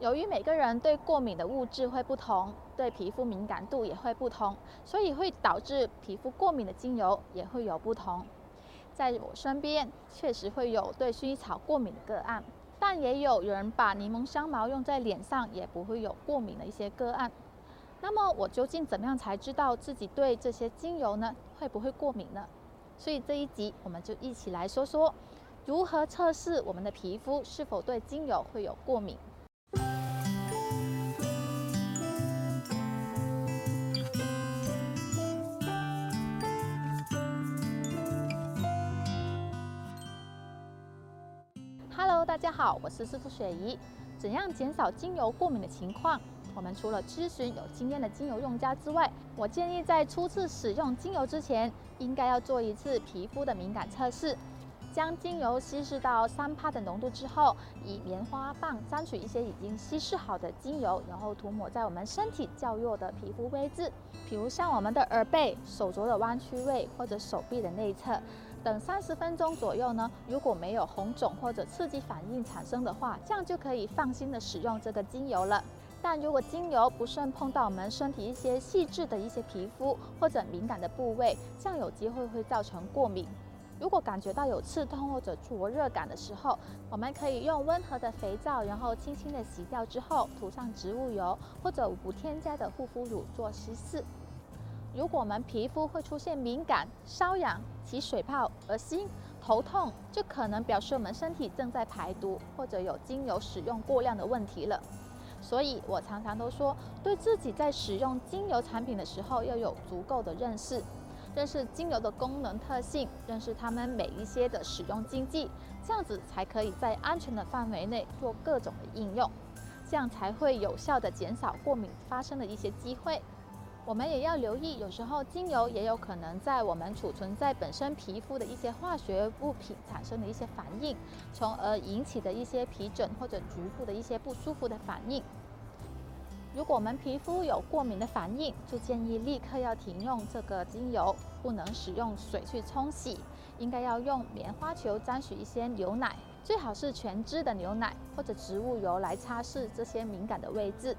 由于每个人对过敏的物质会不同，对皮肤敏感度也会不同，所以会导致皮肤过敏的精油也会有不同。在我身边确实会有对薰衣草过敏的个案，但也有人把柠檬香茅用在脸上也不会有过敏的一些个案。那么我究竟怎么样才知道自己对这些精油呢？会不会过敏呢？所以这一集我们就一起来说说如何测试我们的皮肤是否对精油会有过敏。大家好，我是师傅雪怡。怎样减少精油过敏的情况？我们除了咨询有经验的精油用家之外，我建议在初次使用精油之前，应该要做一次皮肤的敏感测试。将精油稀释到三帕的浓度之后，以棉花棒沾取一些已经稀释好的精油，然后涂抹在我们身体较弱的皮肤位置，比如像我们的耳背、手肘的弯曲位或者手臂的内侧。等三十分钟左右呢，如果没有红肿或者刺激反应产生的话，这样就可以放心的使用这个精油了。但如果精油不慎碰到我们身体一些细致的一些皮肤或者敏感的部位，这样有机会会造成过敏。如果感觉到有刺痛或者灼热感的时候，我们可以用温和的肥皂，然后轻轻的洗掉之后，涂上植物油或者无添加的护肤乳做稀释。如果我们皮肤会出现敏感、瘙痒、起水泡、恶心、头痛，就可能表示我们身体正在排毒，或者有精油使用过量的问题了。所以我常常都说，对自己在使用精油产品的时候要有足够的认识，认识精油的功能特性，认识它们每一些的使用禁忌，这样子才可以在安全的范围内做各种的应用，这样才会有效的减少过敏发生的一些机会。我们也要留意，有时候精油也有可能在我们储存在本身皮肤的一些化学物品产生的一些反应，从而引起的一些皮疹或者局部的一些不舒服的反应。如果我们皮肤有过敏的反应，就建议立刻要停用这个精油，不能使用水去冲洗，应该要用棉花球沾取一些牛奶，最好是全脂的牛奶或者植物油来擦拭这些敏感的位置。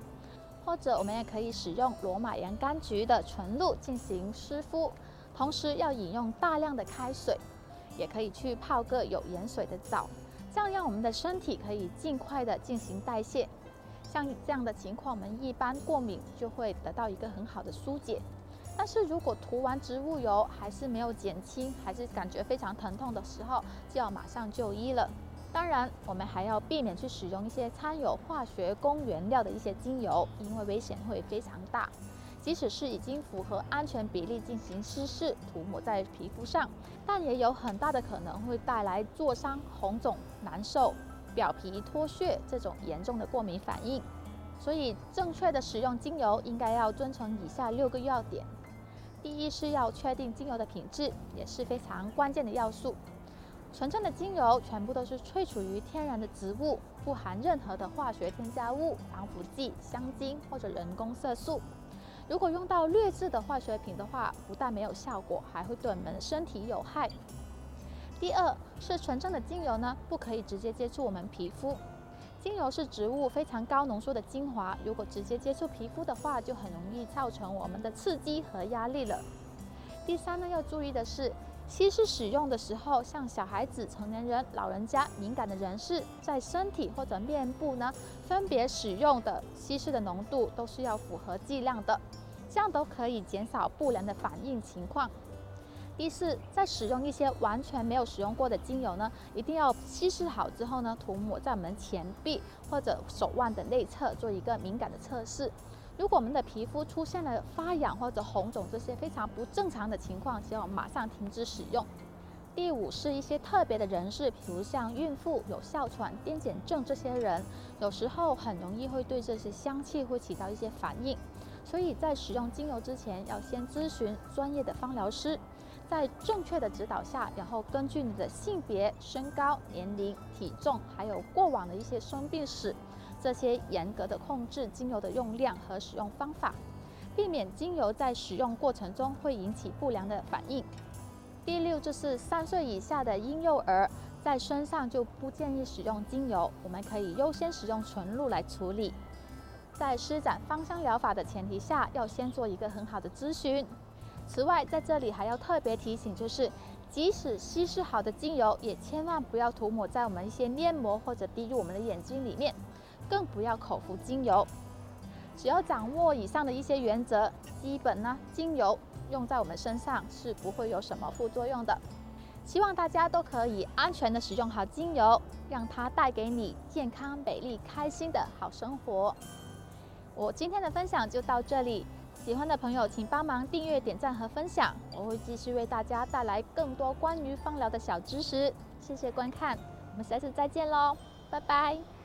或者我们也可以使用罗马洋甘菊的纯露进行湿敷，同时要饮用大量的开水，也可以去泡个有盐水的澡，这样让我们的身体可以尽快的进行代谢。像这样的情况，我们一般过敏就会得到一个很好的疏解。但是如果涂完植物油还是没有减轻，还是感觉非常疼痛的时候，就要马上就医了。当然，我们还要避免去使用一些掺有化学工原料的一些精油，因为危险会非常大。即使是已经符合安全比例进行稀释涂抹在皮肤上，但也有很大的可能会带来灼伤、红肿、难受、表皮脱屑这种严重的过敏反应。所以，正确的使用精油应该要遵从以下六个要点：第一是要确定精油的品质，也是非常关键的要素。纯正的精油全部都是萃取于天然的植物，不含任何的化学添加物、防腐剂、香精或者人工色素。如果用到劣质的化学品的话，不但没有效果，还会对我们的身体有害。第二是纯正的精油呢，不可以直接接触我们皮肤。精油是植物非常高浓缩的精华，如果直接接触皮肤的话，就很容易造成我们的刺激和压力了。第三呢，要注意的是。稀释使用的时候，像小孩子、成年人、老人家、敏感的人士，在身体或者面部呢，分别使用的稀释的浓度都是要符合剂量的，这样都可以减少不良的反应情况。第四，在使用一些完全没有使用过的精油呢，一定要稀释好之后呢，涂抹在我们前臂或者手腕的内侧，做一个敏感的测试。如果我们的皮肤出现了发痒或者红肿这些非常不正常的情况，就要马上停止使用。第五是一些特别的人士，比如像孕妇、有哮喘、癫痫症这些人，有时候很容易会对这些香气会起到一些反应，所以在使用精油之前，要先咨询专业的芳疗师，在正确的指导下，然后根据你的性别、身高、年龄、体重，还有过往的一些生病史。这些严格的控制精油的用量和使用方法，避免精油在使用过程中会引起不良的反应。第六就是三岁以下的婴幼儿，在身上就不建议使用精油，我们可以优先使用纯露来处理。在施展芳香疗法的前提下，要先做一个很好的咨询。此外，在这里还要特别提醒，就是即使稀释好的精油，也千万不要涂抹在我们一些黏膜或者滴入我们的眼睛里面，更不要口服精油。只要掌握以上的一些原则，基本呢，精油用在我们身上是不会有什么副作用的。希望大家都可以安全的使用好精油，让它带给你健康、美丽、开心的好生活。我今天的分享就到这里，喜欢的朋友请帮忙订阅、点赞和分享，我会继续为大家带来更多关于芳疗的小知识。谢谢观看，我们下次再见喽，拜拜。